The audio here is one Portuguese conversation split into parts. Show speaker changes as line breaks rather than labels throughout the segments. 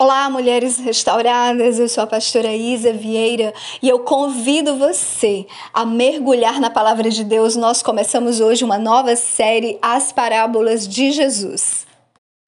Olá, mulheres restauradas. Eu sou a pastora Isa Vieira e eu convido você a mergulhar na palavra de Deus. Nós começamos hoje uma nova série, As Parábolas de Jesus.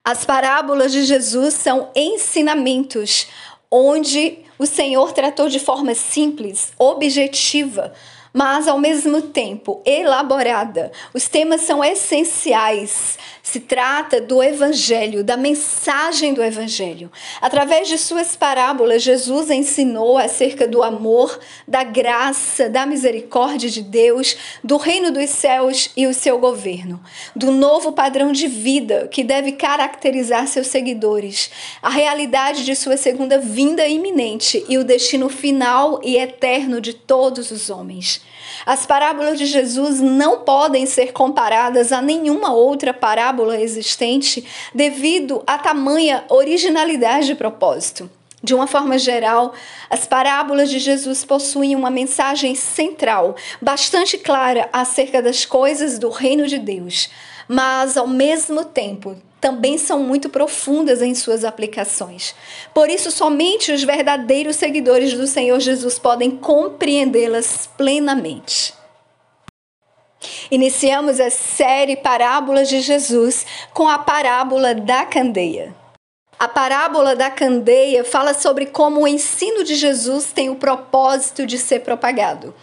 As parábolas de Jesus são ensinamentos onde o Senhor tratou de forma simples, objetiva, mas ao mesmo tempo elaborada. Os temas são essenciais. Se trata do Evangelho, da mensagem do Evangelho. Através de suas parábolas, Jesus ensinou acerca do amor, da graça, da misericórdia de Deus, do reino dos céus e o seu governo, do novo padrão de vida que deve caracterizar seus seguidores, a realidade de sua segunda vinda iminente e o destino final e eterno de todos os homens. As parábolas de Jesus não podem ser comparadas a nenhuma outra parábola existente devido à tamanha originalidade de propósito. De uma forma geral, as parábolas de Jesus possuem uma mensagem central, bastante clara acerca das coisas do reino de Deus, mas ao mesmo tempo também são muito profundas em suas aplicações. Por isso, somente os verdadeiros seguidores do Senhor Jesus podem compreendê-las plenamente. Iniciamos a série Parábolas de Jesus com a parábola da candeia. A parábola da candeia fala sobre como o ensino de Jesus tem o propósito de ser propagado.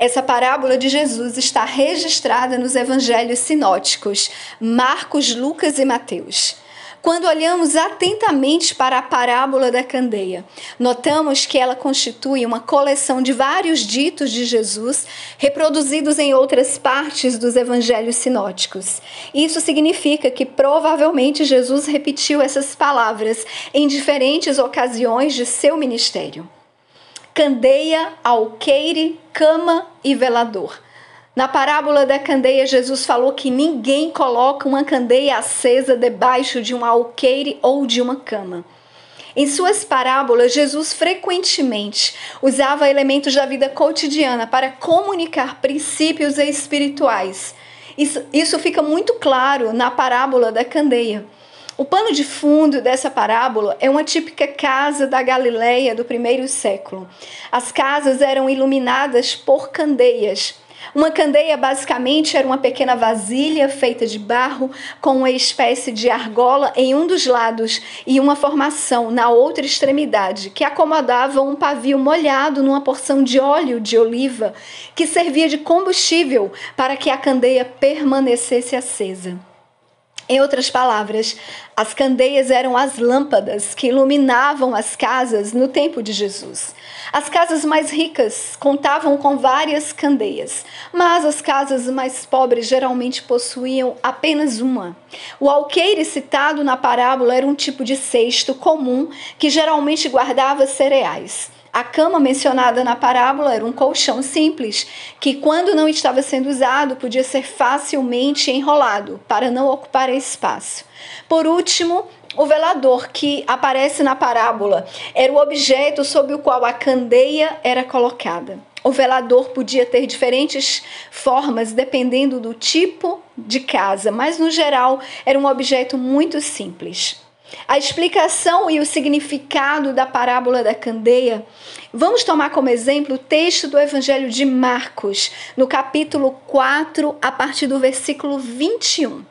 Essa parábola de Jesus está registrada nos evangelhos sinóticos, Marcos, Lucas e Mateus. Quando olhamos atentamente para a parábola da candeia, notamos que ela constitui uma coleção de vários ditos de Jesus reproduzidos em outras partes dos evangelhos sinóticos. Isso significa que provavelmente Jesus repetiu essas palavras em diferentes ocasiões de seu ministério candeia, alqueire, cama e velador. Na parábola da candeia, Jesus falou que ninguém coloca uma candeia acesa debaixo de um alqueire ou de uma cama. Em suas parábolas, Jesus frequentemente usava elementos da vida cotidiana para comunicar princípios espirituais. Isso, isso fica muito claro na parábola da candeia. O pano de fundo dessa parábola é uma típica casa da Galileia do primeiro século. As casas eram iluminadas por candeias. Uma candeia basicamente era uma pequena vasilha feita de barro com uma espécie de argola em um dos lados e uma formação na outra extremidade que acomodava um pavio molhado numa porção de óleo de oliva que servia de combustível para que a candeia permanecesse acesa. Em outras palavras, as candeias eram as lâmpadas que iluminavam as casas no tempo de Jesus. As casas mais ricas contavam com várias candeias, mas as casas mais pobres geralmente possuíam apenas uma. O alqueire citado na parábola era um tipo de cesto comum que geralmente guardava cereais. A cama mencionada na parábola era um colchão simples, que, quando não estava sendo usado, podia ser facilmente enrolado para não ocupar espaço. Por último, o velador que aparece na parábola era o objeto sob o qual a candeia era colocada. O velador podia ter diferentes formas dependendo do tipo de casa, mas no geral era um objeto muito simples. A explicação e o significado da parábola da candeia, vamos tomar como exemplo o texto do Evangelho de Marcos, no capítulo 4, a partir do versículo 21.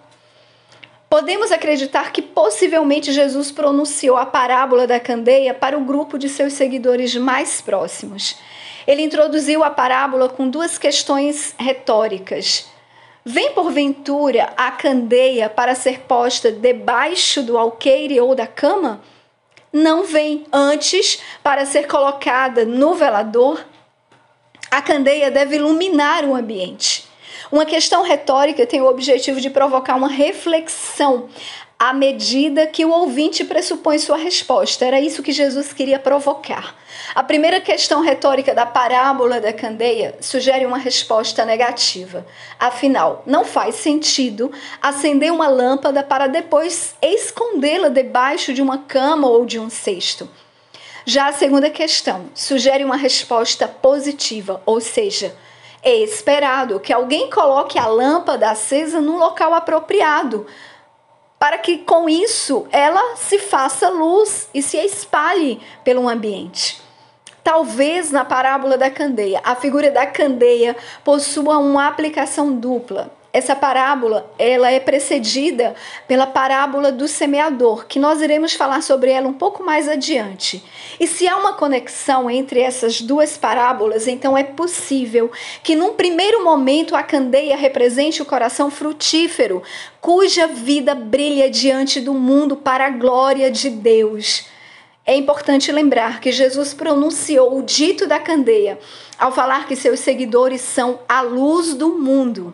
Podemos acreditar que possivelmente Jesus pronunciou a parábola da candeia para o grupo de seus seguidores mais próximos. Ele introduziu a parábola com duas questões retóricas. Vem porventura a candeia para ser posta debaixo do alqueire ou da cama? Não vem antes para ser colocada no velador? A candeia deve iluminar o ambiente. Uma questão retórica tem o objetivo de provocar uma reflexão à medida que o ouvinte pressupõe sua resposta. Era isso que Jesus queria provocar. A primeira questão retórica da parábola da candeia sugere uma resposta negativa. Afinal, não faz sentido acender uma lâmpada para depois escondê-la debaixo de uma cama ou de um cesto. Já a segunda questão sugere uma resposta positiva, ou seja, é esperado que alguém coloque a lâmpada acesa num local apropriado, para que com isso ela se faça luz e se espalhe pelo ambiente. Talvez na parábola da candeia, a figura da candeia possua uma aplicação dupla. Essa parábola, ela é precedida pela parábola do semeador, que nós iremos falar sobre ela um pouco mais adiante. E se há uma conexão entre essas duas parábolas, então é possível que num primeiro momento a candeia represente o coração frutífero, cuja vida brilha diante do mundo para a glória de Deus. É importante lembrar que Jesus pronunciou o dito da candeia ao falar que seus seguidores são a luz do mundo.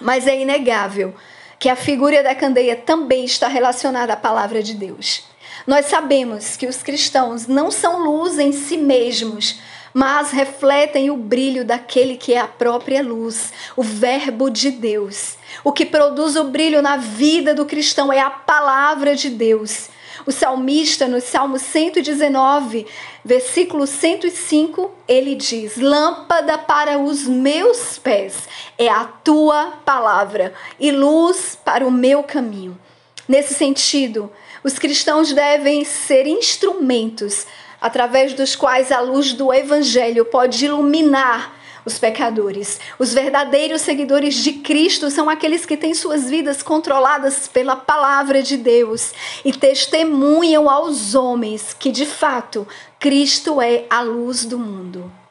Mas é inegável que a figura da candeia também está relacionada à palavra de Deus. Nós sabemos que os cristãos não são luz em si mesmos, mas refletem o brilho daquele que é a própria luz, o Verbo de Deus. O que produz o brilho na vida do cristão é a palavra de Deus. O salmista, no Salmo 119, versículo 105, ele diz: Lâmpada para os meus pés é a tua palavra e luz para o meu caminho. Nesse sentido, os cristãos devem ser instrumentos através dos quais a luz do evangelho pode iluminar os pecadores. Os verdadeiros seguidores de Cristo são aqueles que têm suas vidas controladas pela palavra de Deus e testemunham aos homens que, de fato, Cristo é a luz do mundo.